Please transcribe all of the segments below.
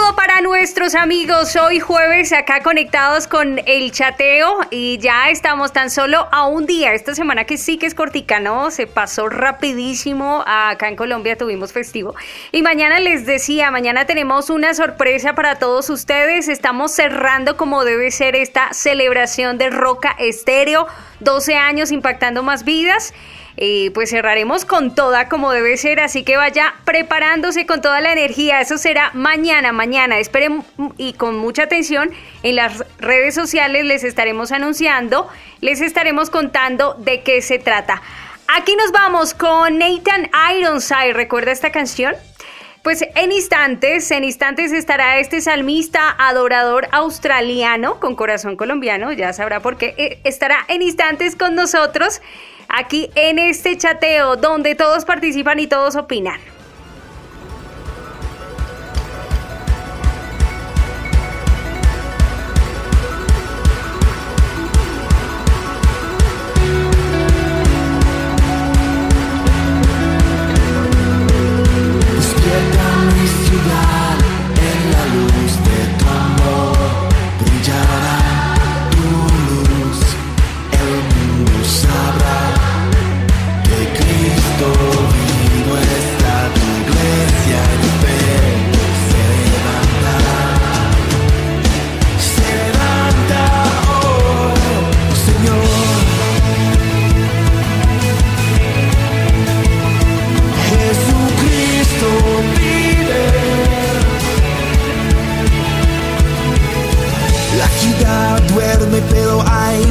Saludo para nuestros amigos. Hoy jueves acá conectados con el chateo y ya estamos tan solo a un día. Esta semana que sí que es cortica, ¿no? Se pasó rapidísimo. Acá en Colombia tuvimos festivo. Y mañana les decía, mañana tenemos una sorpresa para todos ustedes. Estamos cerrando como debe ser esta celebración de Roca Estéreo. 12 años impactando más vidas. Eh, pues cerraremos con toda como debe ser, así que vaya preparándose con toda la energía. Eso será mañana, mañana. Esperen y con mucha atención en las redes sociales les estaremos anunciando, les estaremos contando de qué se trata. Aquí nos vamos con Nathan Ironside. ¿Recuerda esta canción? Pues en instantes, en instantes estará este salmista adorador australiano con corazón colombiano, ya sabrá por qué, eh, estará en instantes con nosotros aquí en este chateo donde todos participan y todos opinan.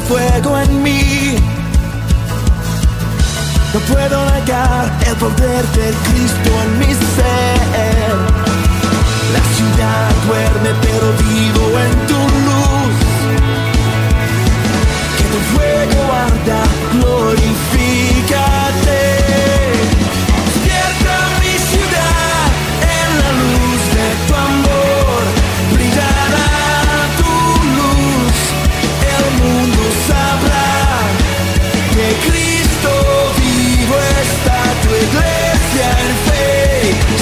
fuego en mí. No puedo negar el poder del Cristo en mi ser. La ciudad duerme pero vivo en tu luz. Que tu fuego arda, glorifica.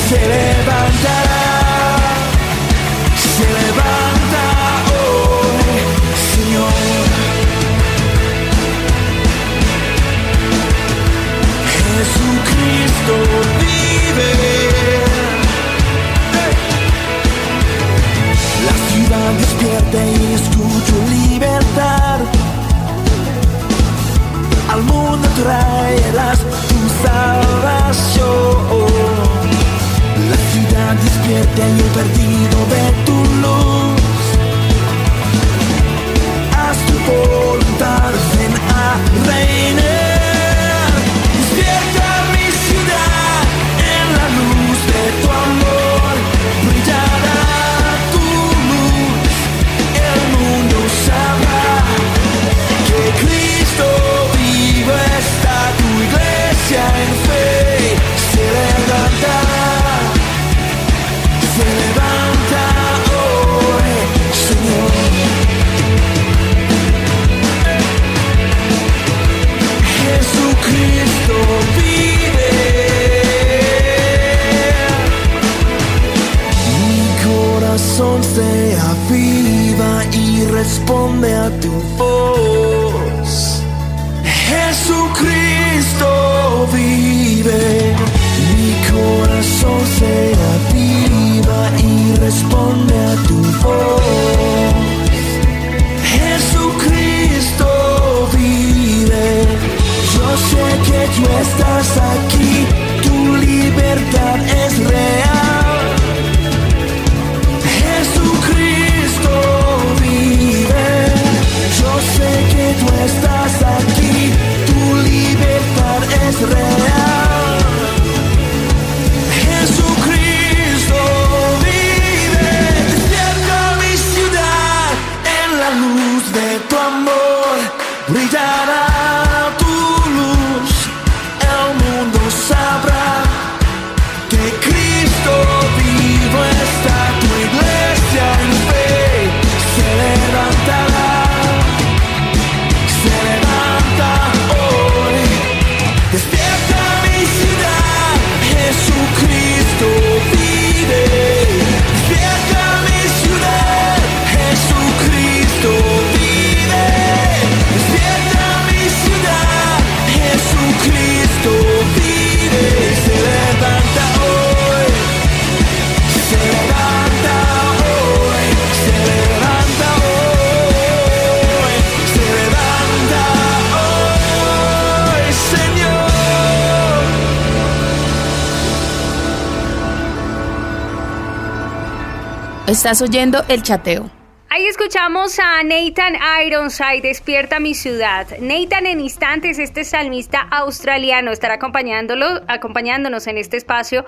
silly Estás oyendo el chateo. Ahí escuchamos a Nathan Ironside, Despierta mi ciudad. Nathan en instantes, este salmista australiano, estará acompañándolo, acompañándonos en este espacio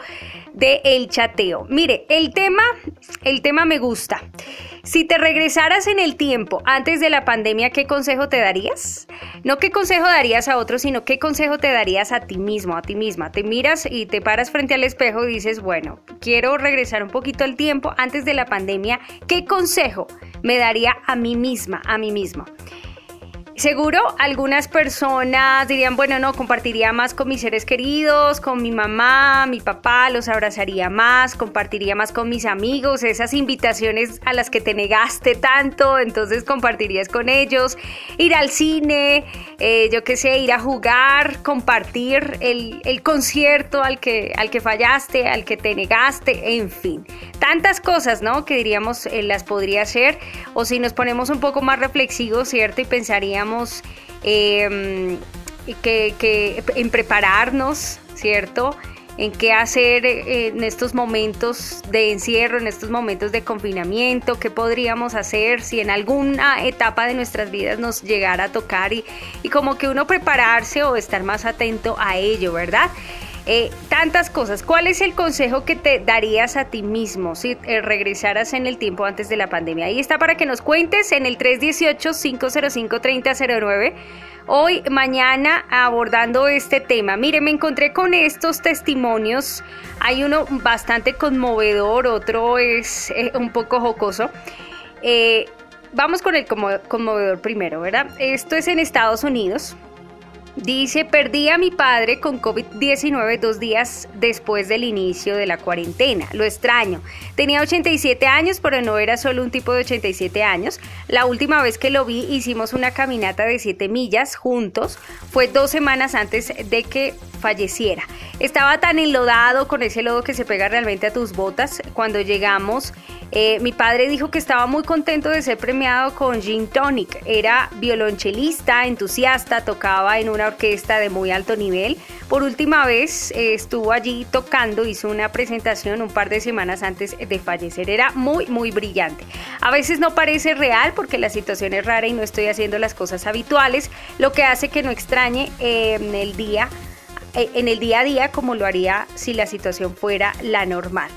de El Chateo. Mire, el tema, el tema me gusta. Si te regresaras en el tiempo antes de la pandemia, ¿qué consejo te darías? No qué consejo darías a otros, sino qué consejo te darías a ti mismo, a ti misma. Te miras y te paras frente al espejo y dices, bueno, quiero regresar un poquito al tiempo antes de la pandemia. ¿Qué consejo me daría a mí misma, a mí mismo? Seguro algunas personas dirían, bueno, no, compartiría más con mis seres queridos, con mi mamá, mi papá, los abrazaría más, compartiría más con mis amigos, esas invitaciones a las que te negaste tanto, entonces compartirías con ellos, ir al cine, eh, yo qué sé, ir a jugar, compartir el, el concierto al que, al que fallaste, al que te negaste, en fin. Tantas cosas, ¿no? Que diríamos eh, las podría hacer, o si nos ponemos un poco más reflexivos, ¿cierto? Y pensaríamos eh, que, en prepararnos, ¿cierto? En qué hacer eh, en estos momentos de encierro, en estos momentos de confinamiento, qué podríamos hacer si en alguna etapa de nuestras vidas nos llegara a tocar y como que uno prepararse o estar más atento a ello, ¿verdad? Eh, tantas cosas. ¿Cuál es el consejo que te darías a ti mismo si eh, regresaras en el tiempo antes de la pandemia? Ahí está para que nos cuentes en el 318-505-3009. Hoy, mañana, abordando este tema. Mire, me encontré con estos testimonios. Hay uno bastante conmovedor, otro es eh, un poco jocoso. Vamos con el conmo- conmovedor primero, ¿verdad? Esto es en Estados Unidos. Dice, perdí a mi padre con COVID-19 dos días después del inicio de la cuarentena. Lo extraño. Tenía 87 años, pero no era solo un tipo de 87 años. La última vez que lo vi hicimos una caminata de 7 millas juntos. Fue dos semanas antes de que falleciera. Estaba tan enlodado con ese lodo que se pega realmente a tus botas. Cuando llegamos, eh, mi padre dijo que estaba muy contento de ser premiado con Gin Tonic. Era violonchelista, entusiasta, tocaba en una orquesta de muy alto nivel. Por última vez eh, estuvo allí tocando, hizo una presentación un par de semanas antes de fallecer. Era muy, muy brillante. A veces no parece real porque la situación es rara y no estoy haciendo las cosas habituales, lo que hace que no extrañe eh, el día en el día a día como lo haría si la situación fuera la normal.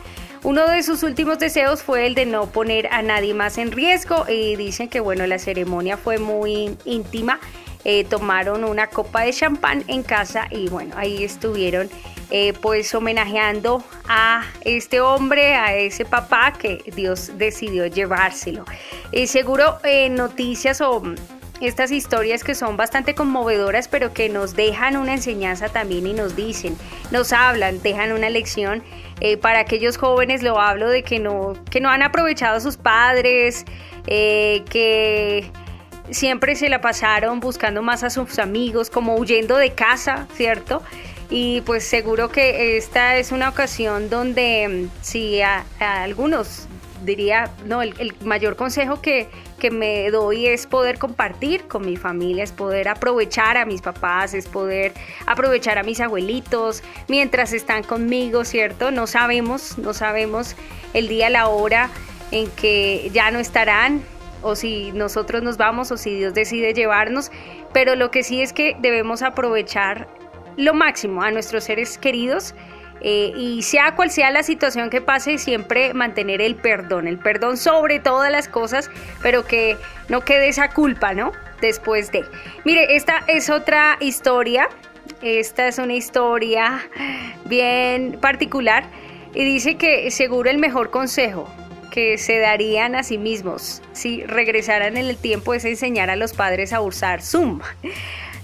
Uno de sus últimos deseos fue el de no poner a nadie más en riesgo y dicen que bueno, la ceremonia fue muy íntima. Eh, tomaron una copa de champán en casa y bueno, ahí estuvieron eh, pues homenajeando a este hombre, a ese papá que Dios decidió llevárselo. Eh, seguro eh, noticias o estas historias que son bastante conmovedoras, pero que nos dejan una enseñanza también y nos dicen, nos hablan, dejan una lección. Eh, para aquellos jóvenes lo hablo de que no, que no han aprovechado a sus padres, eh, que siempre se la pasaron buscando más a sus amigos, como huyendo de casa, ¿cierto? Y pues seguro que esta es una ocasión donde mm, si a, a algunos diría, no, el, el mayor consejo que, que me doy es poder compartir con mi familia, es poder aprovechar a mis papás, es poder aprovechar a mis abuelitos mientras están conmigo, ¿cierto? No sabemos, no sabemos el día, la hora en que ya no estarán o si nosotros nos vamos o si Dios decide llevarnos, pero lo que sí es que debemos aprovechar lo máximo a nuestros seres queridos Eh, y sea cual sea la situación que pase, siempre mantener el perdón, el perdón sobre todas las cosas, pero que no quede esa culpa, ¿no? Después de. Mire, esta es otra historia, esta es una historia bien particular y dice que seguro el mejor consejo que se darían a sí mismos si regresaran en el tiempo es enseñar a los padres a usar Zoom.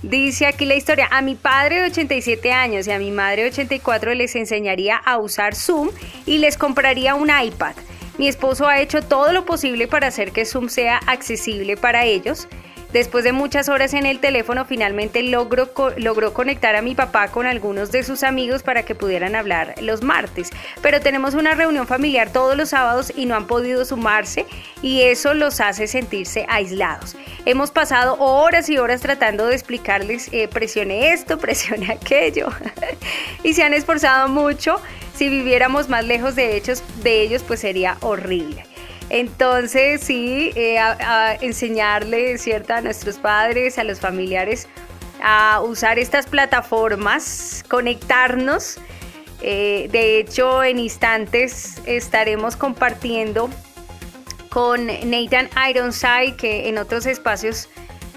Dice aquí la historia, a mi padre de 87 años y a mi madre de 84 les enseñaría a usar Zoom y les compraría un iPad. Mi esposo ha hecho todo lo posible para hacer que Zoom sea accesible para ellos. Después de muchas horas en el teléfono, finalmente logró, logró conectar a mi papá con algunos de sus amigos para que pudieran hablar los martes. Pero tenemos una reunión familiar todos los sábados y no han podido sumarse y eso los hace sentirse aislados. Hemos pasado horas y horas tratando de explicarles, eh, presione esto, presione aquello, y se han esforzado mucho. Si viviéramos más lejos de, hechos, de ellos, pues sería horrible. Entonces, sí, eh, a, enseñarle, ¿cierto?, a nuestros padres, a los familiares, a usar estas plataformas, conectarnos. Eh, de hecho, en instantes estaremos compartiendo con Nathan Ironside, que en otros espacios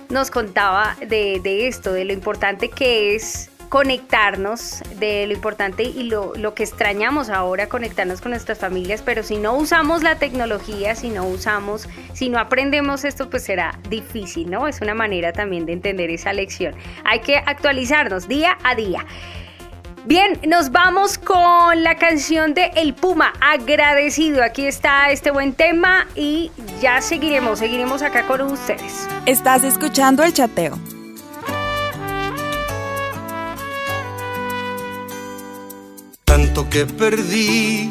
nos contaba de esto, de lo importante que es conectarnos de lo importante y lo, lo, que extrañamos ahora, conectarnos con nuestras familias, pero si no usamos la tecnología, si no usamos, si no aprendemos esto, pues será difícil, ¿no? Es una manera también de entender esa lección. Hay que actualizarnos día a día. Bien, nos vamos con la canción de El Puma, agradecido. Aquí está este buen tema y ya seguiremos, seguiremos acá con ustedes. Estás escuchando el chateo. Tanto que perdí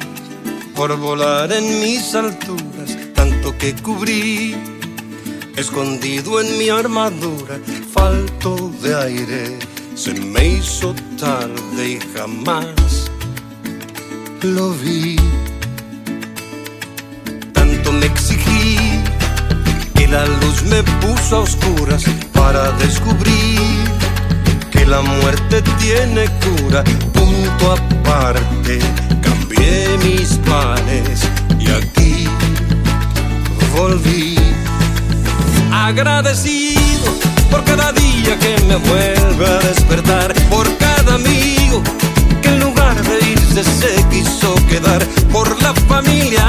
por volar en mis alturas, tanto que cubrí, escondido en mi armadura, falto de aire, se me hizo tarde y jamás lo vi. Tanto me exigí que la luz me puso a oscuras para descubrir la muerte tiene cura, punto aparte. Cambié mis planes y aquí volví. Agradecido por cada día que me vuelve a despertar, por cada amigo que en lugar de irse se quiso quedar, por la familia,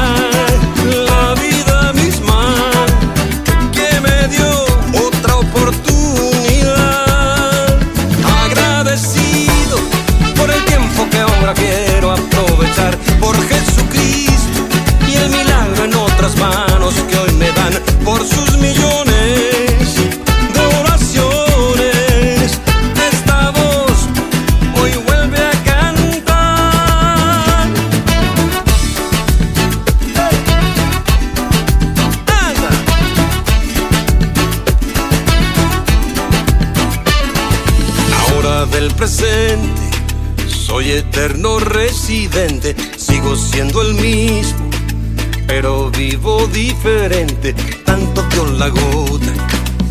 pero vivo diferente. Tanto dio la gota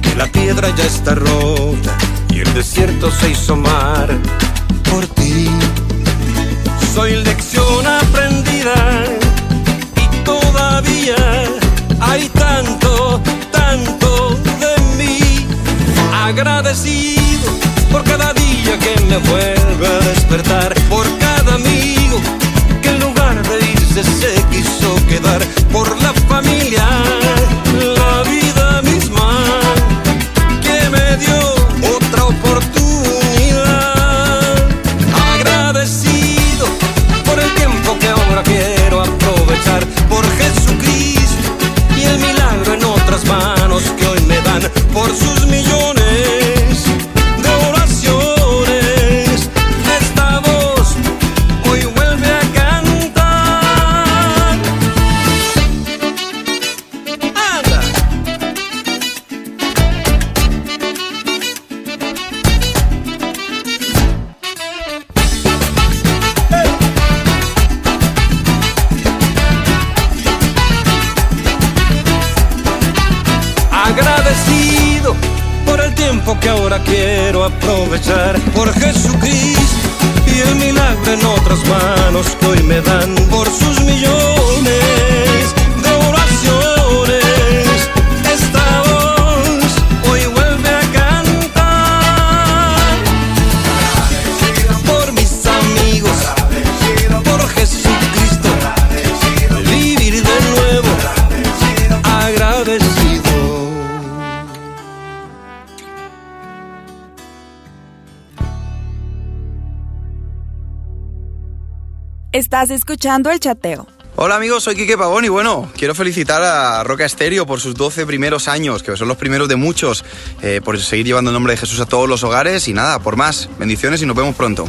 que la piedra ya está rota y el desierto se hizo mar por ti. Soy lección aprendida y todavía hay tanto, tanto de mí agradecido por cada día que me vuelve a despertar, por por la escuchando el chateo. Hola amigos, soy Quique Pavón y bueno, quiero felicitar a Roca Estéreo por sus 12 primeros años, que son los primeros de muchos, eh, por seguir llevando el nombre de Jesús a todos los hogares y nada, por más. Bendiciones y nos vemos pronto.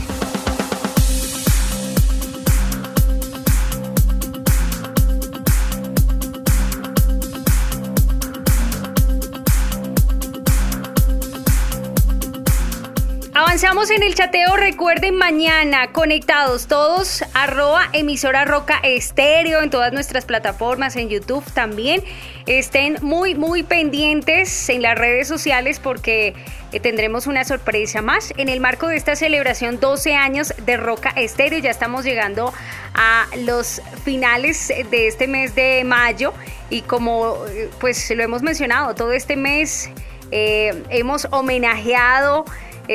Avanzamos en el chateo. Recuerden mañana conectados todos, arroba emisora roca estéreo en todas nuestras plataformas, en YouTube también. Estén muy, muy pendientes en las redes sociales porque eh, tendremos una sorpresa más. En el marco de esta celebración 12 años de Roca Estéreo, ya estamos llegando a los finales de este mes de mayo y como eh, pues lo hemos mencionado, todo este mes eh, hemos homenajeado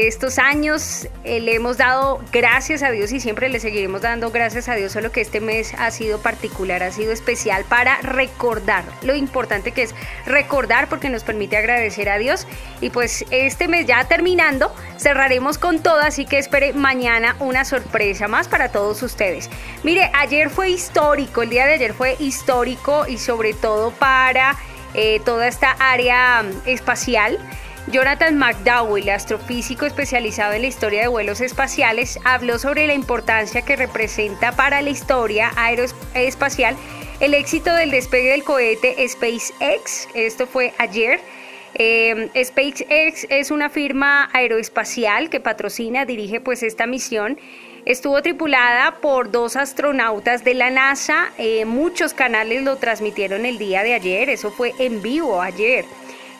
estos años eh, le hemos dado gracias a Dios y siempre le seguiremos dando gracias a Dios, solo que este mes ha sido particular, ha sido especial para recordar lo importante que es recordar porque nos permite agradecer a Dios y pues este mes ya terminando cerraremos con todo, así que espere mañana una sorpresa más para todos ustedes. Mire, ayer fue histórico, el día de ayer fue histórico y sobre todo para eh, toda esta área mm, espacial. Jonathan McDowell, astrofísico especializado en la historia de vuelos espaciales, habló sobre la importancia que representa para la historia aeroespacial el éxito del despegue del cohete SpaceX. Esto fue ayer. Eh, SpaceX es una firma aeroespacial que patrocina, dirige pues esta misión. Estuvo tripulada por dos astronautas de la NASA. Eh, muchos canales lo transmitieron el día de ayer. Eso fue en vivo ayer.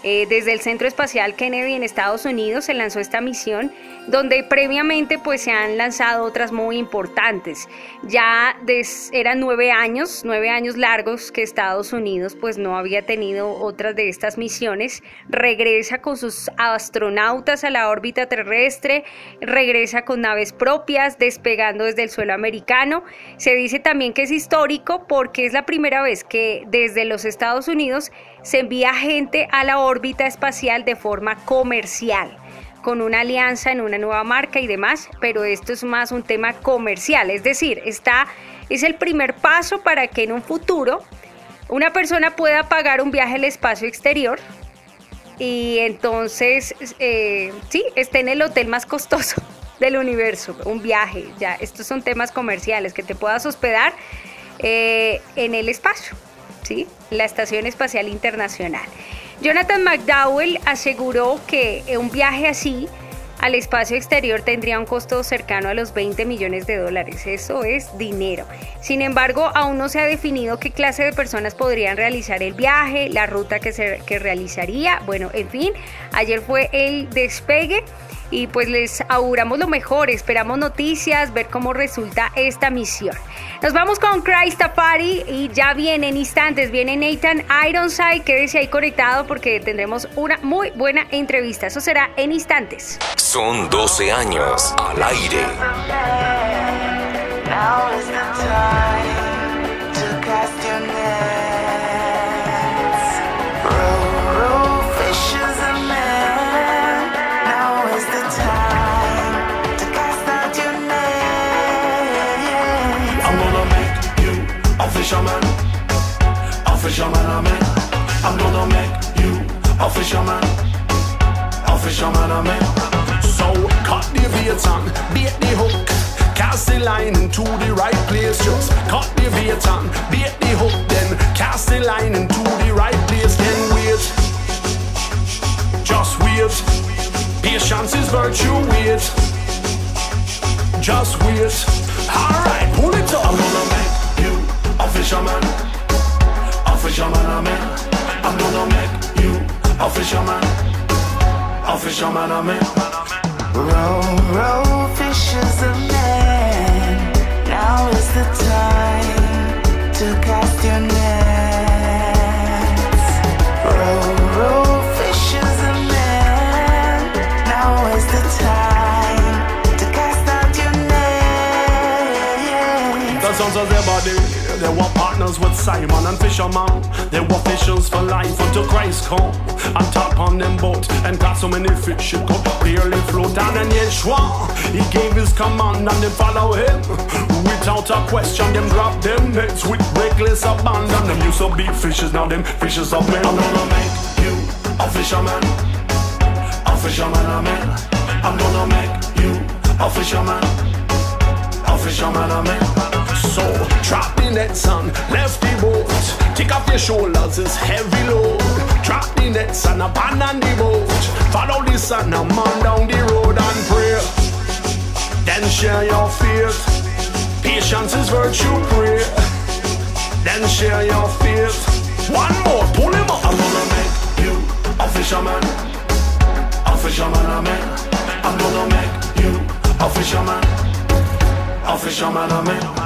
Eh, desde el Centro Espacial Kennedy en Estados Unidos se lanzó esta misión donde previamente pues se han lanzado otras muy importantes. Ya eran nueve años, nueve años largos que Estados Unidos pues no había tenido otras de estas misiones. Regresa con sus astronautas a la órbita terrestre, regresa con naves propias, despegando desde el suelo americano. Se dice también que es histórico porque es la primera vez que desde los Estados Unidos se envía gente a la órbita espacial de forma comercial con una alianza en una nueva marca y demás, pero esto es más un tema comercial, es decir, está, es el primer paso para que en un futuro una persona pueda pagar un viaje al espacio exterior y entonces, eh, sí, esté en el hotel más costoso del universo, un viaje, ya, estos son temas comerciales, que te puedas hospedar eh, en el espacio, ¿sí? La Estación Espacial Internacional. Jonathan McDowell aseguró que un viaje así al espacio exterior tendría un costo cercano a los 20 millones de dólares. Eso es dinero. Sin embargo, aún no se ha definido qué clase de personas podrían realizar el viaje, la ruta que se que realizaría. Bueno, en fin, ayer fue el despegue y pues les auguramos lo mejor, esperamos noticias, ver cómo resulta esta misión. Nos vamos con Christ Party y ya viene en instantes, viene Nathan Ironside, quédese ahí conectado porque tendremos una muy buena entrevista, eso será en instantes. Son 12 años al aire. Now is the time to cast your. Fisherman, I mean. I'm gonna make you a fisherman. A fisherman, I mean. So cut the bait and bait the hook. Cast the line into the right place. Just cut the bait and bait the hook. Then cast the line into the right place. Then wait. Just wait. Patience is virtue. Wait. Just wait. Alright, pull it up. I'm gonna make you a fisherman fisherman I'm in. I'm gonna make you a fisherman. A fisherman I'm in. Row, row, fishes of man. Now is the time to cast your net. Simon and Fisherman. They were fishers for life until Christ come. And tap on them boat and caught so many fish it could barely float. And then Yeshua, he gave his command and they follow him. Without a question, them drop them nets with reckless abandon. Them used to be fishers, now them fishers of men. I'm gonna make you a fisherman. A fisherman of men. I'm gonna make you a fisherman. A fisherman of men. So drop the nets and left the boat. Take off your shoulders, it's heavy load. Drop the nets and abandon the boat. Follow the sun and man down the road and pray. Then share your faith. Patience is virtue, pray. Then share your faith. One more, pull him up. I'm gonna make you a fisherman. A fisherman of men. I'm gonna make you a fisherman. A fisherman of men.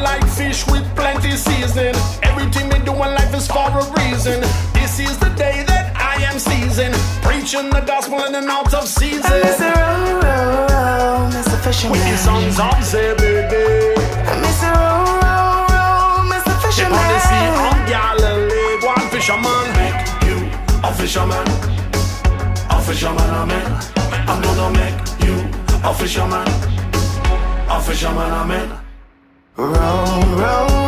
They got me only like fish with plenty season. Everything we do in life is for a reason. This is the day that I am seasoned. Preaching the gospel in and out of season. I Mr. Row, row, row, Mr. Fisherman. With the sons of Zebedee. Mr. Row, row, row, Mr. Ship Fisherman. on the sea on Galilee. One fisherman. Make you a fisherman. A fisherman of men. I'm gonna make you a fisherman. A fisherman of Round, round.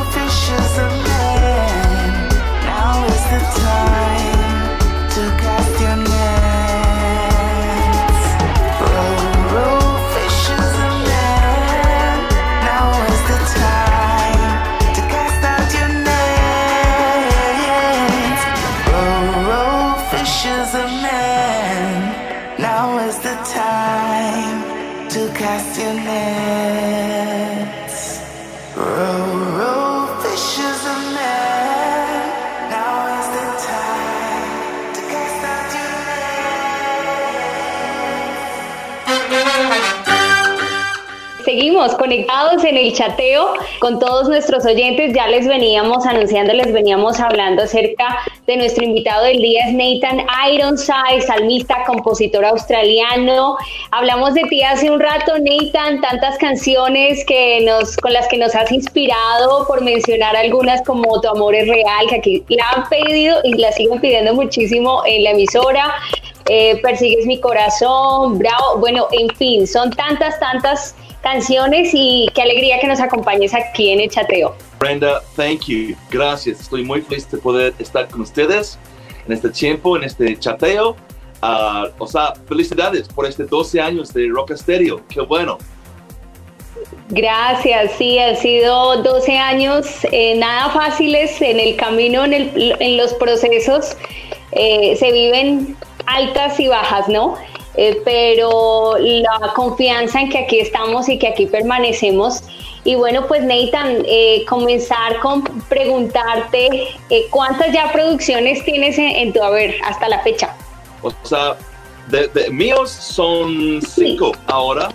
Chateo con todos nuestros oyentes. Ya les veníamos anunciando, les veníamos hablando acerca de nuestro invitado del día, es Nathan Ironside, salmista, compositor australiano. Hablamos de ti hace un rato, Nathan, tantas canciones que nos, con las que nos has inspirado, por mencionar algunas como Tu amor es real, que aquí la han pedido y la siguen pidiendo muchísimo en la emisora. Eh, Persigues mi corazón, bravo, bueno, en fin, son tantas, tantas canciones y qué alegría que nos acompañes aquí en el chateo. Brenda, thank you. Gracias. Estoy muy feliz de poder estar con ustedes en este tiempo, en este chateo. Ah, o sea, felicidades por este 12 años de Rock Stereo. Qué bueno. Gracias, sí, han sido 12 años eh, nada fáciles en el camino, en, el- en los procesos. eh, se viven altas y bajas, ¿no? Eh, pero la confianza en que aquí estamos y que aquí permanecemos. Y bueno, pues Nathan, eh, comenzar con preguntarte eh, cuántas ya producciones tienes en, en tu haber hasta la fecha. O sea, de, de- míos son cinco ahora.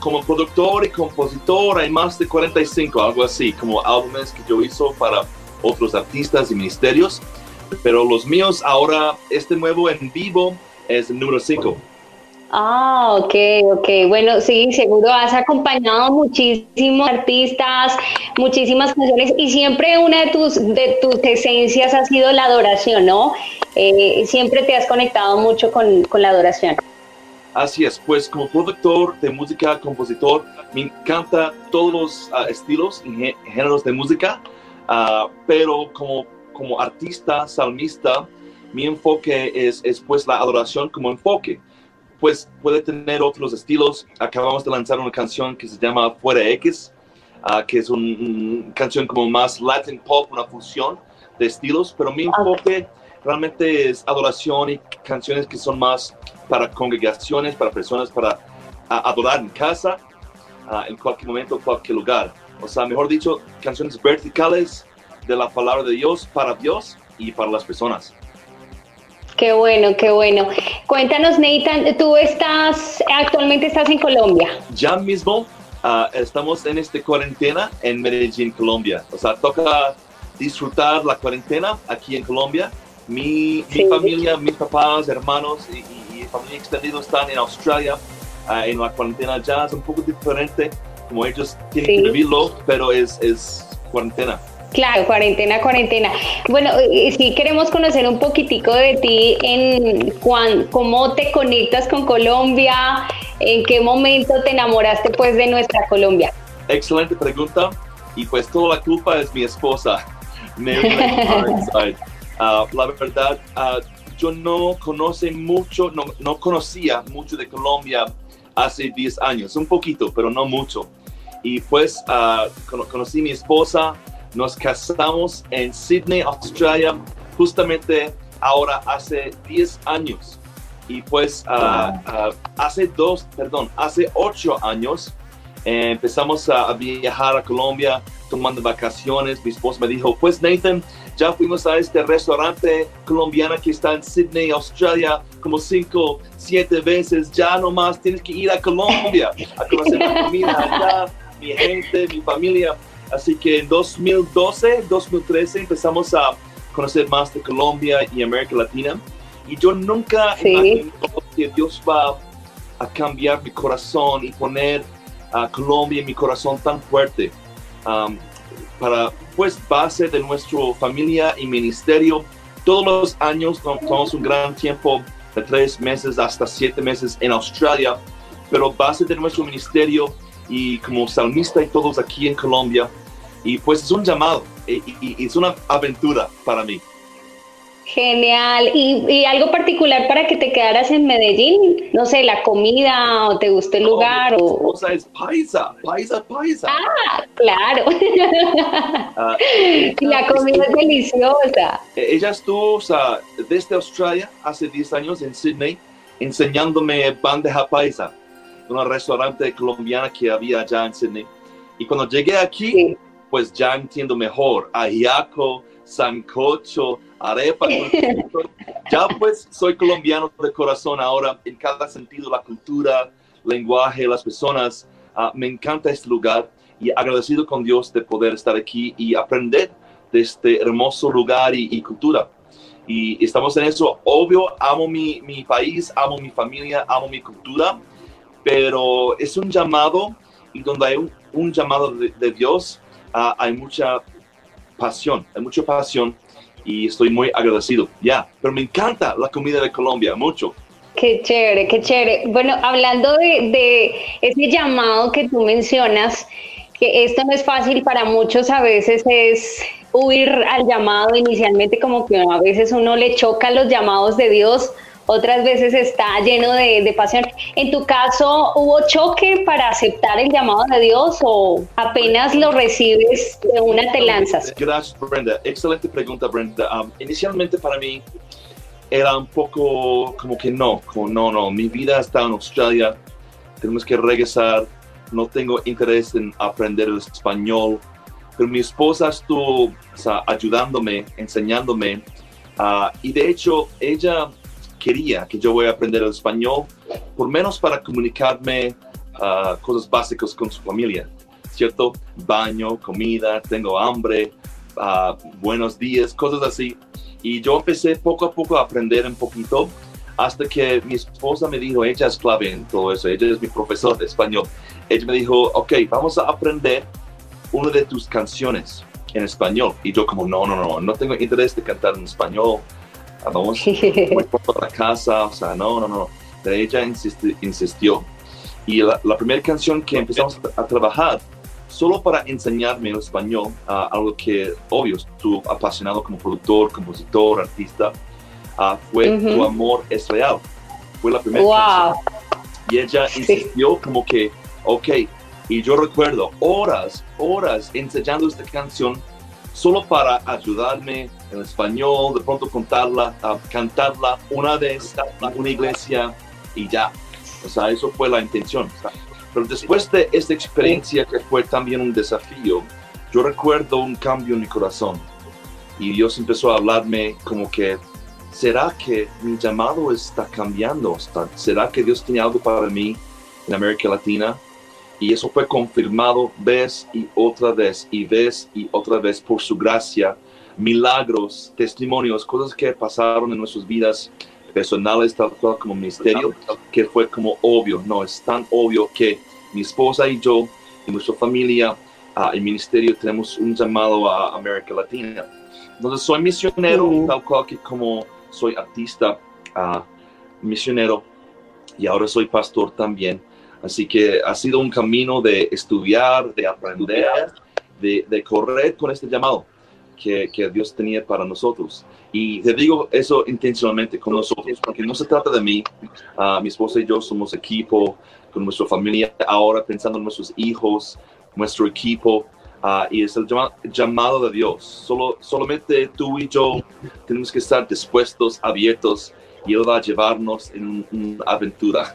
Como productor y compositor hay más de 45, algo así, como álbumes que yo hizo para otros artistas y ministerios. Pero los míos ahora, este nuevo en vivo es el número 5. Ah, ok, ok. Bueno, sí, seguro has acompañado muchísimos artistas, muchísimas canciones y siempre una de tus, de tus esencias ha sido la adoración, ¿no? Eh, siempre te has conectado mucho con, con la adoración. Así es, pues como productor de música, compositor, me encanta todos los ah, estilos y gé- géneros de música, ah, pero como, como artista, salmista, mi enfoque es, es pues la adoración como enfoque. Pues puede tener otros estilos. Acabamos de lanzar una canción que se llama Fuera X, ah, que es una canción como más Latin pop, una fusión de estilos, pero mi enfoque realmente es adoración y canciones que son más para congregaciones, para personas, para adorar en casa, ah, en cualquier momento, cualquier lugar. O sea, mejor dicho, canciones verticales de la palabra de Dios para Dios y para las personas. Qué bueno, qué bueno. Cuéntanos, Nathan, tú estás, actualmente estás en Colombia. Ya mismo ah, estamos en esta cuarentena en Medellín, Colombia. O sea, toca disfrutar la cuarentena aquí en Colombia. Mi, familia, mis papás, hermanos y, y- y familia extendida están en Australia. ah, en la cuarentena ya es un poco diferente, como ellos tienen Sí. que vivirlo, pero es, es cuarentena. Claro, cuarentena, cuarentena. Bueno, eh, sí queremos conocer un poquitico de ti en cuán, cómo te conectas con Colombia, en qué momento te enamoraste pues de nuestra Colombia. Excelente pregunta. Y pues toda la culpa es mi esposa. Ah, la verdad, ah, yo no conoce mucho, no, no conocía mucho de Colombia hace 10 años, un poquito, pero no mucho. Y pues cono- conocí a mi esposa, nos casamos en Sydney, Australia, justamente ahora hace 10 años. Y pues ah, ah, hace dos, perdón, hace 8 años eh, empezamos a, a viajar a Colombia tomando vacaciones. Mi esposa me dijo, pues Nathan, ya fuimos a este restaurante colombiano que está en Sydney, Australia, como cinco, siete veces. Ya nomás tienes que ir a Colombia a conocer la comida allá, mi gente, mi familia. Así que en 2012, 2013 empezamos a conocer más de Colombia y América Latina. Y yo nunca Sí. imaginé que Dios va a cambiar mi corazón y poner a Colombia en mi corazón tan fuerte um, para pues base de nuestra familia y ministerio. Todos los años tom- tomamos un gran tiempo de tres meses hasta siete meses en Australia, pero base de nuestro ministerio y como salmista y todos aquí en Colombia. Y pues es un llamado y, y- y es una aventura para mí. Genial. ¿Y, y algo particular para que te quedaras en Medellín? No sé, la comida o te gustó el lugar Mi o... esposa es paisa, paisa, paisa. Ah, claro. Y la comida es deliciosa. Eh, Ella estuvo o sea, desde Australia hace 10 años en Sydney enseñándome bandeja paisa, un restaurante colombiano que había allá en Sydney. Y cuando llegué aquí, Sí. Pues ya entiendo mejor ajiaco, sancocho, arepa. ya pues soy colombiano de corazón ahora en cada sentido, la cultura, lenguaje, las personas. Ah, me encanta este lugar y agradecido con Dios de poder estar aquí y aprender de este hermoso lugar y, y cultura. Y estamos en eso. Obvio, amo mi, mi país, amo mi familia, amo mi cultura, pero es un llamado y donde hay un, un llamado de, de Dios, ah, hay mucha pasión, hay mucha pasión y estoy muy agradecido. Ya, pero me encanta la comida de Colombia, mucho. Qué chévere, qué chévere. Bueno, hablando de, de ese llamado que tú mencionas, que esto no es fácil para muchos, a veces es huir al llamado inicialmente, como que a veces uno le choca los llamados de Dios, otras veces está lleno de, de pasión. En tu caso, ¿hubo choque para aceptar el llamado de Dios o apenas lo recibes de una te lanzas? Gracias, Brenda. Excelente pregunta, Brenda. Um, inicialmente para mí era un poco como que no, como no, no, mi vida está en Australia, tenemos que regresar, no tengo interés en aprender el español, pero mi esposa estuvo o sea, ayudándome, enseñándome, ah, y de hecho ella quería que yo voy a aprender el español, por menos para comunicarme ah, cosas básicas con su familia, ¿cierto? Baño, comida, tengo hambre, ah, buenos días, cosas así. Y yo empecé poco a poco a aprender un poquito hasta que mi esposa me dijo, ella es clave en todo eso, ella es mi profesor de español. Ella me dijo, ok, vamos a aprender una de tus canciones en español. Y yo como, no, no, no, no tengo interés de cantar en español. Vamos, por la casa, o sea, no, no, no. Pero ella insisti- insistió. Y la, la primera canción que empezamos a, a trabajar, solo para enseñarme el español, ah, algo que, obvio, estuve apasionado como productor, compositor, artista, ah, fue Ujú. Tu amor es real. Fue la primera Wow. canción. Y ella insistió como que, ok, Y yo recuerdo horas, horas ensayando esta canción solo para ayudarme en español, de pronto contarla, cantarla una vez en una iglesia y ya. O sea, eso fue la intención. Pero después de esta experiencia que fue también un desafío, yo recuerdo un cambio en mi corazón y Dios empezó a hablarme como que, ¿será que mi llamado está cambiando? ¿Será que Dios tiene algo para mí en América Latina? Y eso fue confirmado vez y otra vez y vez y otra vez por su gracia, milagros, testimonios, cosas que pasaron en nuestras vidas personales, tal cual como ministerio, que fue como obvio, no, es tan obvio que mi esposa y yo y nuestra familia, ah, el ministerio, tenemos un llamado a América Latina. Entonces soy misionero, tal cual que como soy artista, ah, misionero, y ahora soy pastor también. Así que ha sido un camino de estudiar, de aprender, de, de correr con este llamado que, que, Dios tenía para nosotros. Y te digo eso intencionalmente con nosotros, porque no se trata de mí. Uh, mi esposa y yo somos equipo con nuestra familia, ahora pensando en nuestros hijos, nuestro equipo. Uh, y es el llamado, llamado de Dios. Solo, solamente tú y yo tenemos que estar dispuestos, abiertos, y Él va a llevarnos en una aventura.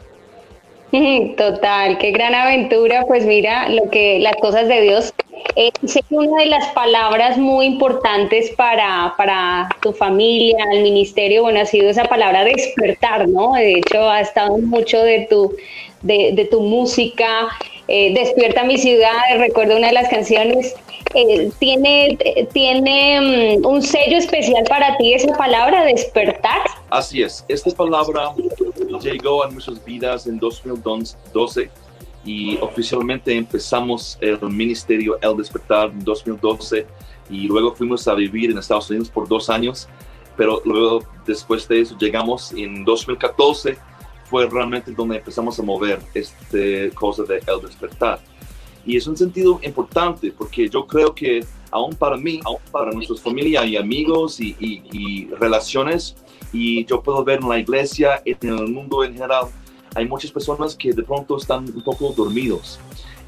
Total, qué gran aventura. Pues mira, lo que las cosas de Dios. Eh, que una de las palabras muy importantes para, para tu familia, el ministerio, bueno, ha sido esa palabra despertar, ¿no? De hecho, ha estado mucho de tu, de, de tu música. Eh, Despierta mi ciudad, recuerdo una de las canciones. Eh, tiene tiene um, un sello especial para ti esa palabra, despertar. Así es, esta palabra llegó a nuestras vidas en 2012 y oficialmente empezamos el ministerio El Despertar en 2012 y luego fuimos a vivir en Estados Unidos por dos años, pero luego después de eso llegamos en 2014 fue realmente donde empezamos a mover este cosa de El Despertar. Y es un sentido importante porque yo creo que aún para mí, aún para nuestras familias y amigos y, y, y relaciones, y yo puedo ver en la iglesia, en el mundo en general, hay muchas personas que de pronto están un poco dormidos.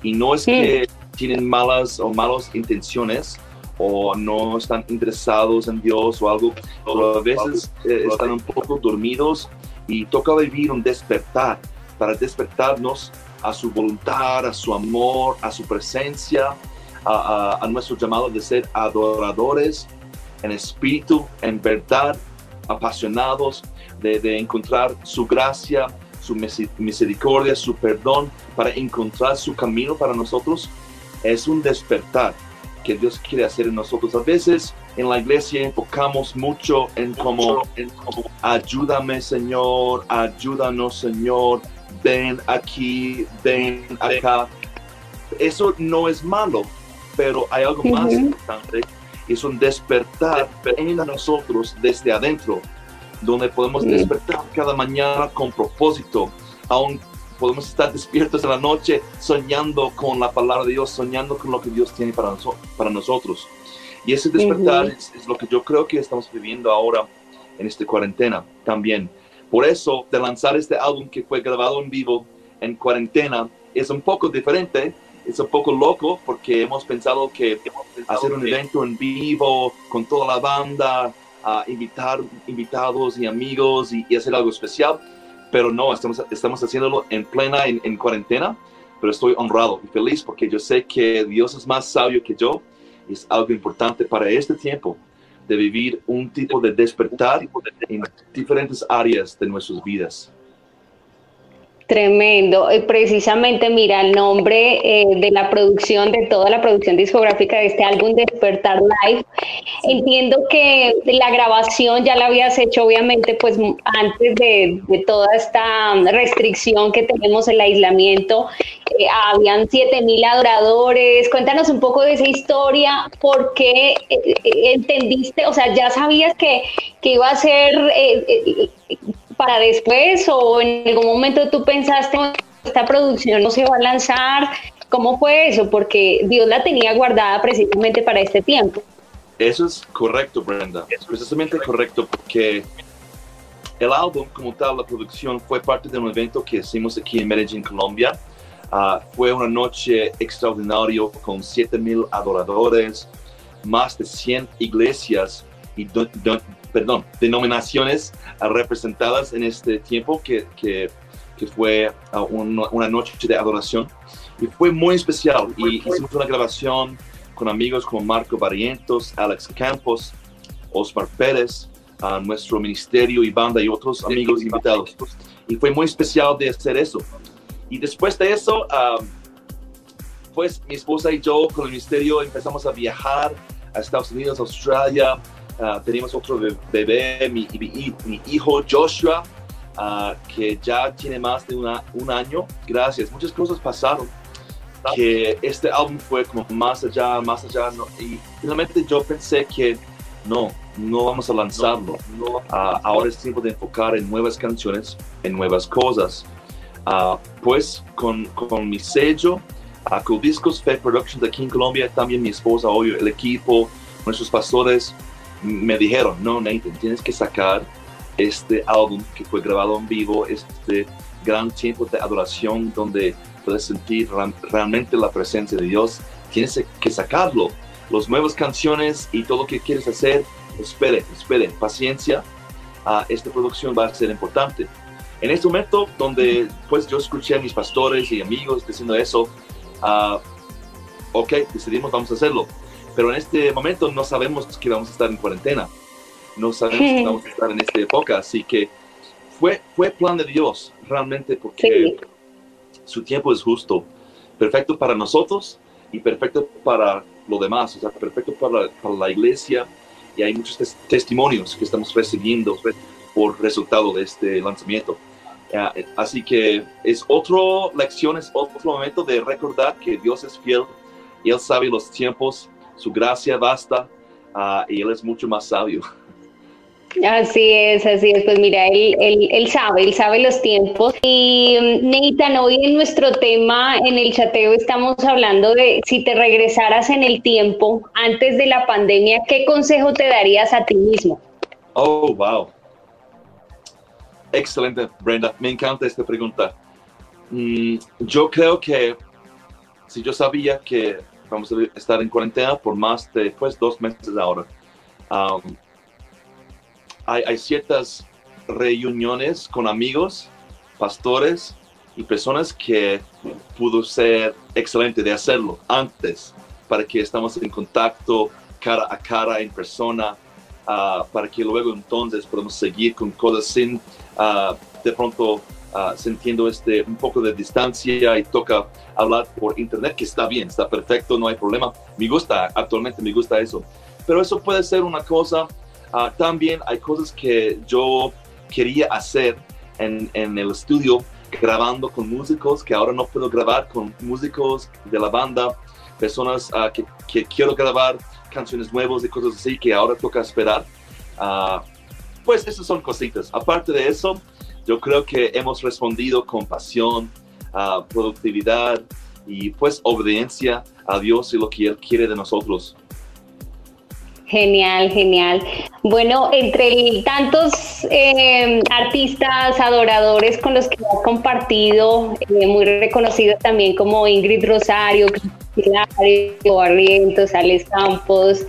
Y no es que tienen malas o malas intenciones o no están interesados en Dios o algo, pero a veces eh, están un poco dormidos y toca vivir un despertar. Para despertarnos a su voluntad, a su amor, a su presencia, a, a, a nuestro llamado de ser adoradores en espíritu, en verdad, apasionados de, de, encontrar su gracia, su misericordia, su perdón, para encontrar su camino para nosotros, es un despertar que Dios quiere hacer en nosotros. A veces en la iglesia enfocamos mucho en como ayúdame Señor, ayúdanos Señor, ven aquí, ven acá. Eso no es malo, pero hay algo más importante es un despertar en nosotros desde adentro, donde podemos despertar cada mañana con propósito, aún podemos estar despiertos en la noche soñando con la palabra de Dios, soñando con lo que Dios tiene para, noso para nosotros. Y ese despertar uh -huh. es, es, lo que yo creo que estamos viviendo ahora en esta cuarentena también. Por eso, de lanzar este álbum que fue grabado en vivo en cuarentena es un poco diferente, es un poco loco porque hemos pensado que hacer un evento en vivo con toda la banda, uh, invitar invitados y amigos y, hacer algo especial, pero no, estamos, estamos haciéndolo en plena, en, en, cuarentena, pero estoy honrado y feliz porque yo sé que Dios es más sabio que yo y es algo importante para este tiempo de vivir un tipo de despertar en diferentes áreas de nuestras vidas. Tremendo. Precisamente, mira, el nombre eh, de la producción, de toda la producción discográfica de este álbum Despertar Live. Entiendo que la grabación ya la habías hecho, obviamente, pues antes de, de toda esta restricción que tenemos, el aislamiento. Eh, habían 7000 adoradores. Cuéntanos un poco de esa historia, por qué eh, entendiste, o sea, ya sabías que, que iba a ser para después o en algún momento tú pensaste esta producción no se va a lanzar? ¿Cómo fue eso? Porque Dios la tenía guardada precisamente para este tiempo. Eso es correcto, Brenda. Es precisamente correcto porque el álbum como tal, la producción, fue parte de un evento que hicimos aquí en Medellín, Colombia. Ah, fue una noche extraordinaria con 7000 adoradores, más de 100 iglesias y do- do- perdón, denominaciones ah, representadas en este tiempo que, que, que fue ah, un- una noche de adoración. Y fue muy especial. Y hicimos una grabación con amigos como Marco Barrientos, Alex Campos, Osmar Pérez, a nuestro ministerio y banda y otros amigos invitados. Y fue muy especial de hacer eso. Y después de eso, ah, pues mi esposa y yo con el ministerio empezamos a viajar a Estados Unidos, Australia. Ah, teníamos otro be- bebé, mi, mi- mi hijo Joshua, ah, que ya tiene más de una- un año. Gracias. Muchas cosas pasaron. Que este álbum fue como más allá, más allá. no- y finalmente yo pensé que no, no vamos a lanzarlo. Ah, ahora es tiempo de enfocar en nuevas canciones, en nuevas cosas. Pues con, con mi sello, a Discos Fed Productions de aquí en Colombia, también mi esposa, obvio, el equipo, nuestros pastores me dijeron, no, Nathan, tienes que sacar este álbum que fue grabado en vivo, este gran tiempo de adoración donde puedes sentir realmente la presencia de Dios. Tienes que sacarlo. Las nuevas canciones y todo lo que quieres hacer, espere, espere, paciencia. Ah, esta producción va a ser importante. En este momento donde pues yo escuché a mis pastores y amigos diciendo eso, ah, ok, decidimos, vamos a hacerlo. Pero en este momento no sabemos que vamos a estar en cuarentena. No sabemos que vamos a estar en esta época. Así que fue, fue plan de Dios, realmente, porque su tiempo es justo. Perfecto para nosotros y perfecto para lo demás. O sea, perfecto para, para la iglesia. Y hay muchos tes- testimonios que estamos recibiendo por resultado de este lanzamiento. Eh, así que es otra lección, es otro momento de recordar que Dios es fiel y Él sabe los tiempos, su gracia basta ah, y Él es mucho más sabio. Así es, así es. Pues mira, él, él, él sabe, él sabe los tiempos. Y mm, Nathan, hoy en nuestro tema, en el chateo, estamos hablando de si te regresaras en el tiempo antes de la pandemia, ¿qué consejo te darías a ti mismo? Oh, wow. Excelente, Brenda. Me encanta esta pregunta. Mm, yo creo que si yo sabía que vamos a estar en cuarentena por más de pues, dos meses ahora, um, hay, hay ciertas reuniones con amigos, pastores y personas que pudo ser excelente de hacerlo antes para que estamos en contacto cara a cara en persona ah, para que luego entonces podamos seguir con cosas sin ah, de pronto ah, sintiendo este un poco de distancia y toca hablar por internet que está bien está perfecto no hay problema me gusta actualmente me gusta eso pero eso puede ser una cosa Ah, también hay cosas que yo quería hacer en, en el estudio grabando con músicos que ahora no puedo grabar con músicos de la banda, personas ah, que, que quiero grabar canciones nuevas y cosas así que ahora toca esperar. Ah, pues esas son cositas. Aparte de eso, yo creo que hemos respondido con pasión, productividad y pues obediencia a Dios y lo que Él quiere de nosotros. Genial, genial. Bueno, entre tantos eh, artistas, adoradores con los que has compartido, eh, muy reconocidos también como Ingrid Rosario, Hilario, Barrientos, Alex Campos,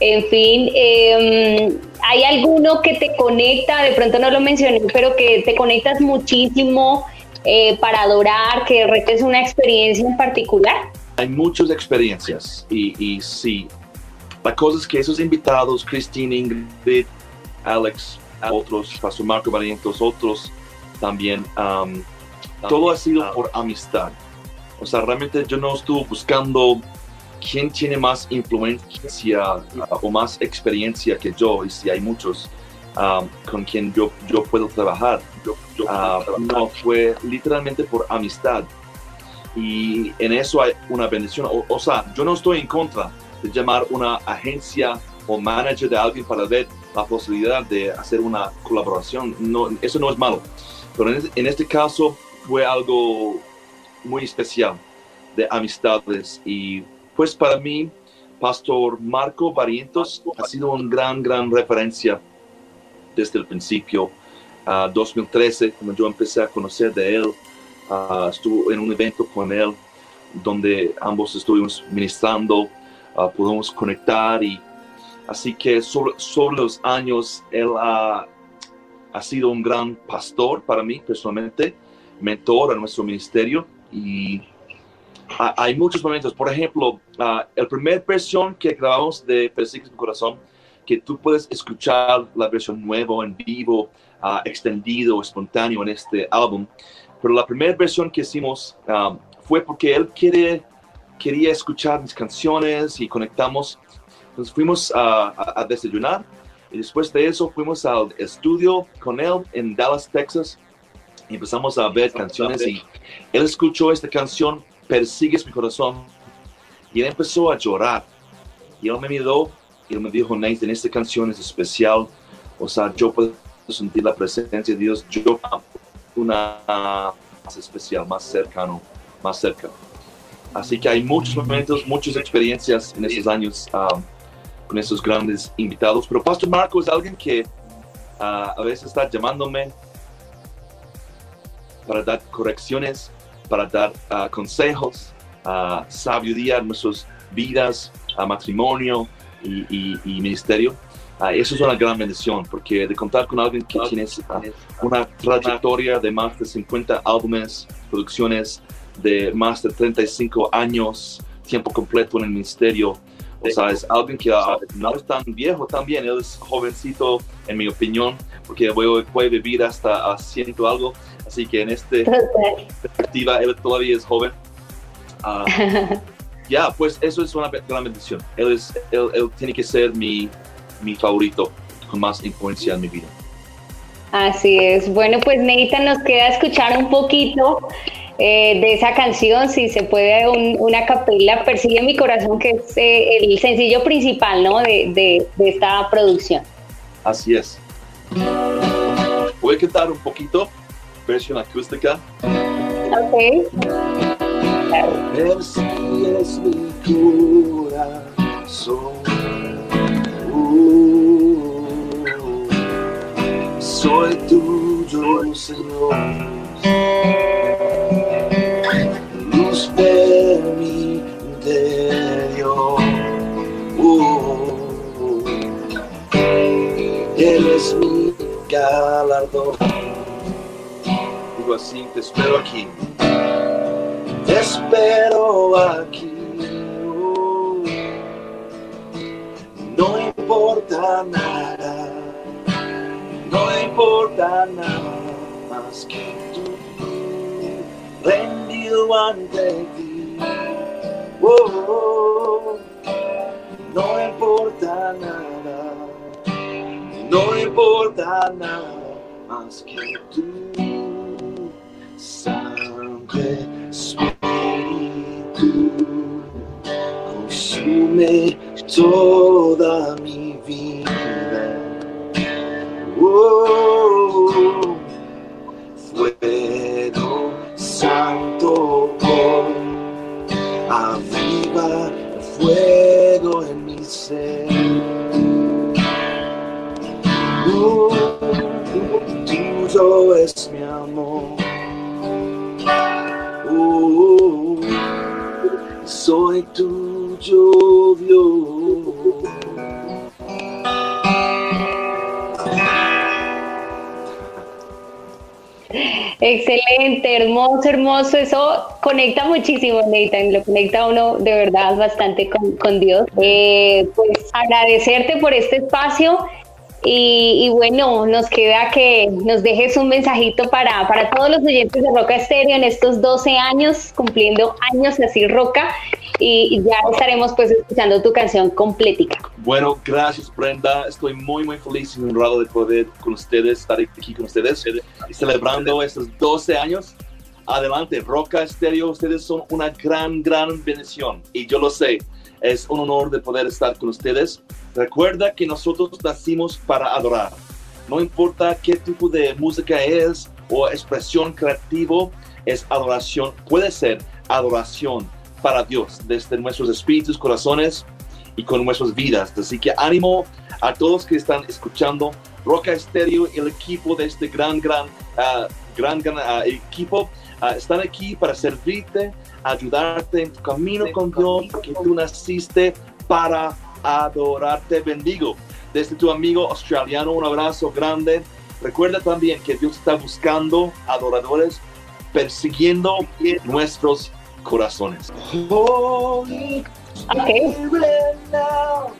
en fin, eh, ¿hay alguno que te conecta? De pronto no lo mencioné, pero que te conectas muchísimo eh, para adorar, que de repente es una experiencia en particular. Hay muchas experiencias y, y sí, la cosa es que esos invitados, Christine, Ingrid, Alex, otros, Pastor Marco Barrientos, otros también, um, todo ha sido por amistad. O sea, realmente yo no estuve buscando quién tiene más influencia uh, o más experiencia que yo, y si hay muchos um, con quien yo, yo puedo trabajar. Ah, no, fue literalmente por amistad. Y en eso hay una bendición. O, o sea, yo no estoy en contra de llamar una agencia o manager de alguien para ver la posibilidad de hacer una colaboración. No, eso no es malo. Pero en, en este caso fue algo muy especial de amistades. Y pues para mí, Pastor Marco Barrientos ha sido una gran, gran referencia desde el principio. Uh, 2013, cuando yo empecé a conocer de él, ah, estuvo en un evento con él donde ambos estuvimos ministrando, ah, pudimos conectar y así que sobre, sobre los años él ha, ha sido un gran pastor para mí personalmente, mentor a nuestro ministerio y ha- hay muchos momentos, por ejemplo, ah, el primer versión que grabamos de Persigues mi corazón, que tú puedes escuchar la versión nueva en vivo, ah, extendido, espontáneo en este álbum, pero la primera versión que hicimos fue porque él quiere, quería escuchar mis canciones y conectamos. Entonces fuimos a, a- a desayunar y después de eso fuimos al estudio con él en Dallas, Texas y empezamos a ver canciones y él escuchó esta canción, Persigues mi corazón, y él empezó a llorar. Y él me miró y él me dijo, Nathan, esta canción es especial. O sea, yo puedo sentir la presencia de Dios. Yo una más especial, más cercano, más cerca. Así que hay muchos momentos, muchas experiencias en esos años um, con esos grandes invitados. Pero Pastor Marco es alguien que ah, a veces está llamándome para dar correcciones, para dar ah, consejos, ah, sabiduría en nuestras vidas, a matrimonio y, y- y ministerio. Ah, eso es una gran bendición, porque de contar con alguien que tiene una trayectoria de más de 50 álbumes, producciones, de más de 35 años, tiempo completo en el ministerio. O sea, es alguien que no es tan viejo también, él es jovencito, en mi opinión, porque voy, puede vivir hasta a ciento algo. Así que en esta perspectiva, él todavía es joven. Ah, ya, pues eso es una gran bendición. Él, es, él, él tiene que ser mi, mi favorito con más influencia en mi vida. Así es. Bueno, pues Neita, nos queda escuchar un poquito eh, de esa canción, si se puede, un- una capela, Persigue mi corazón, que es eh, el sencillo principal, ¿no? De, de- de esta producción. Así es. Voy a cantar un poquito, versión acústica. Ok. Persigues mi corazón. Uh, soy tuyo, Señor. Luz de mi galardón. Digo así, te espero aquí. Te espero aquí. oh. No importa nada, no importa nada más que tú, rendido ante ti. Oh, oh, no importa nada, no importa nada más que tú, Santo Espíritu, consume toda mi vida. Oh, es mi amor. Oh, soy tuyo, Dios. Excelente, hermoso, hermoso. Eso conecta muchísimo, Nathan. Lo conecta uno de verdad bastante con, con Dios. Eh, pues agradecerte por este espacio. Y, y bueno, nos queda que nos dejes un mensajito para, para todos los oyentes de Roca Estéreo en estos 12 años, cumpliendo años así Roca, y, ya estaremos pues escuchando tu canción completica. Bueno, gracias Brenda. Estoy muy, muy feliz y honrado de poder con ustedes, estar aquí con ustedes celebrando estos 12 años. Adelante, Roca Estéreo, ustedes son una gran, gran bendición y yo lo sé. Es un honor de poder estar con ustedes. Recuerda que nosotros nacimos para adorar. No importa qué tipo de música es o expresión creativo, es adoración. Puede ser adoración para Dios desde nuestros espíritus, corazones y con nuestras vidas. Así que ánimo a todos que están escuchando Roca Estéreo y el equipo de este gran, gran ah, gran, gran ah, equipo. Ah, están aquí para servirte, ayudarte en tu camino con Dios, porque tú naciste para adorarte. Bendigo. Desde tu amigo australiano, un abrazo grande. Recuerda también que Dios está buscando adoradores, persiguiendo nuestros corazones. Holy Spirit now,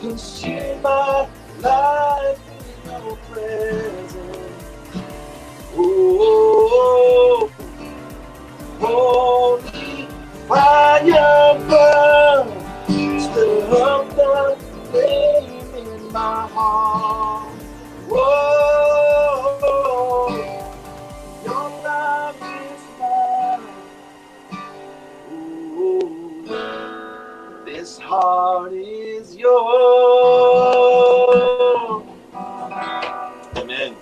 consume my life in your presence. Oh, holy fire burn, stir up the flame in my heart. Oh, your love is mine. Oh, this heart is yours. Amen.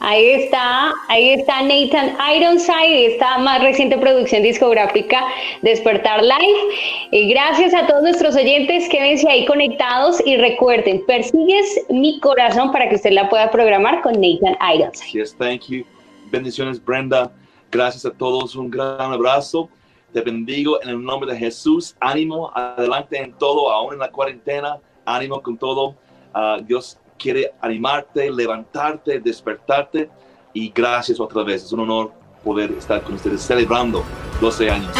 Ahí está, ahí está Nathan Ironside, esta más reciente producción discográfica Despertar Live. Y gracias a todos nuestros oyentes, quédense ahí conectados y recuerden, persigues mi corazón para que usted la pueda programar con Nathan Ironside. Yes, thank you. Bendiciones, Brenda. Gracias a todos. Un gran abrazo. Te bendigo en el nombre de Jesús. Ánimo, adelante en todo, aún en la cuarentena. Ánimo con todo. Ah, Dios quiere animarte, levantarte, despertarte. Y gracias otra vez. Es un honor poder estar con ustedes celebrando 12 años.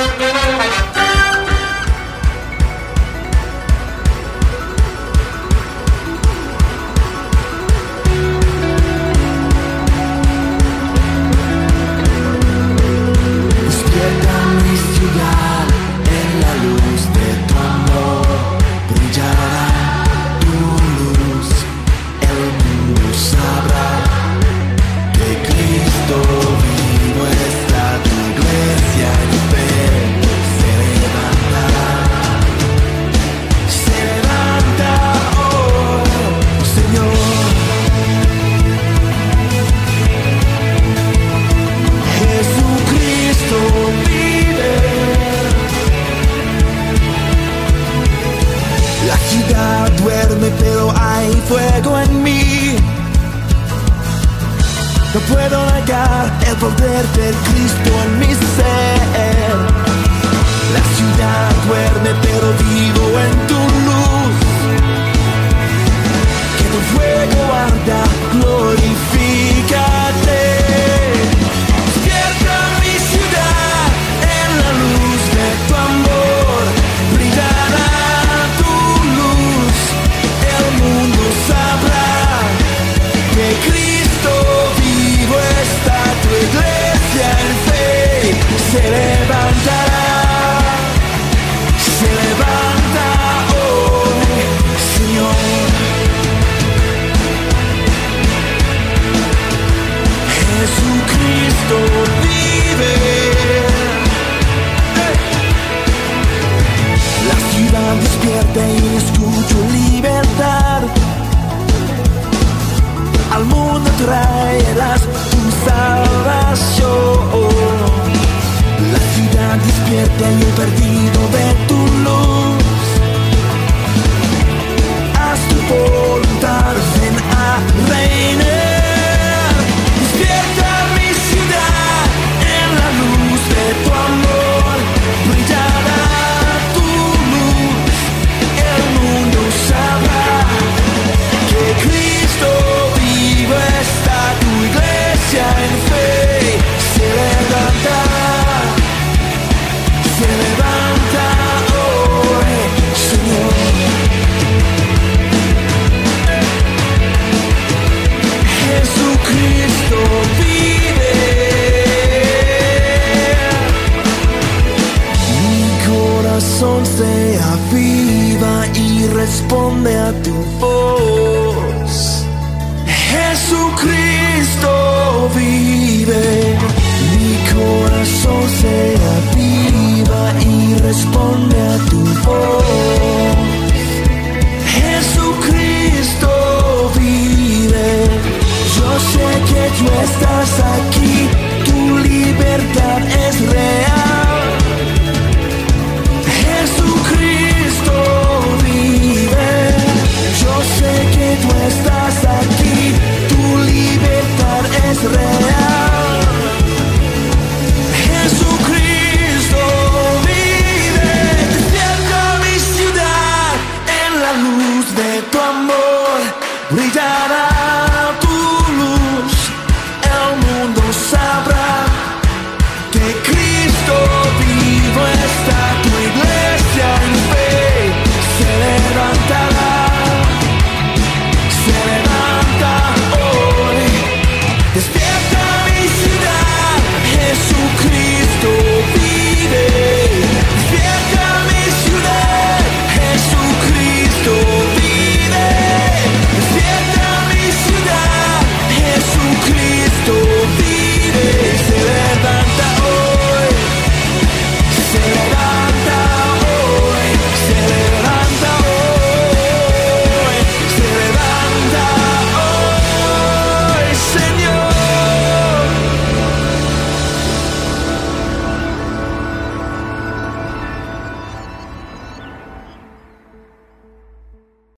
responde a tu voz. Jesucristo vive, yo sé que tú estás aquí, tu libertad es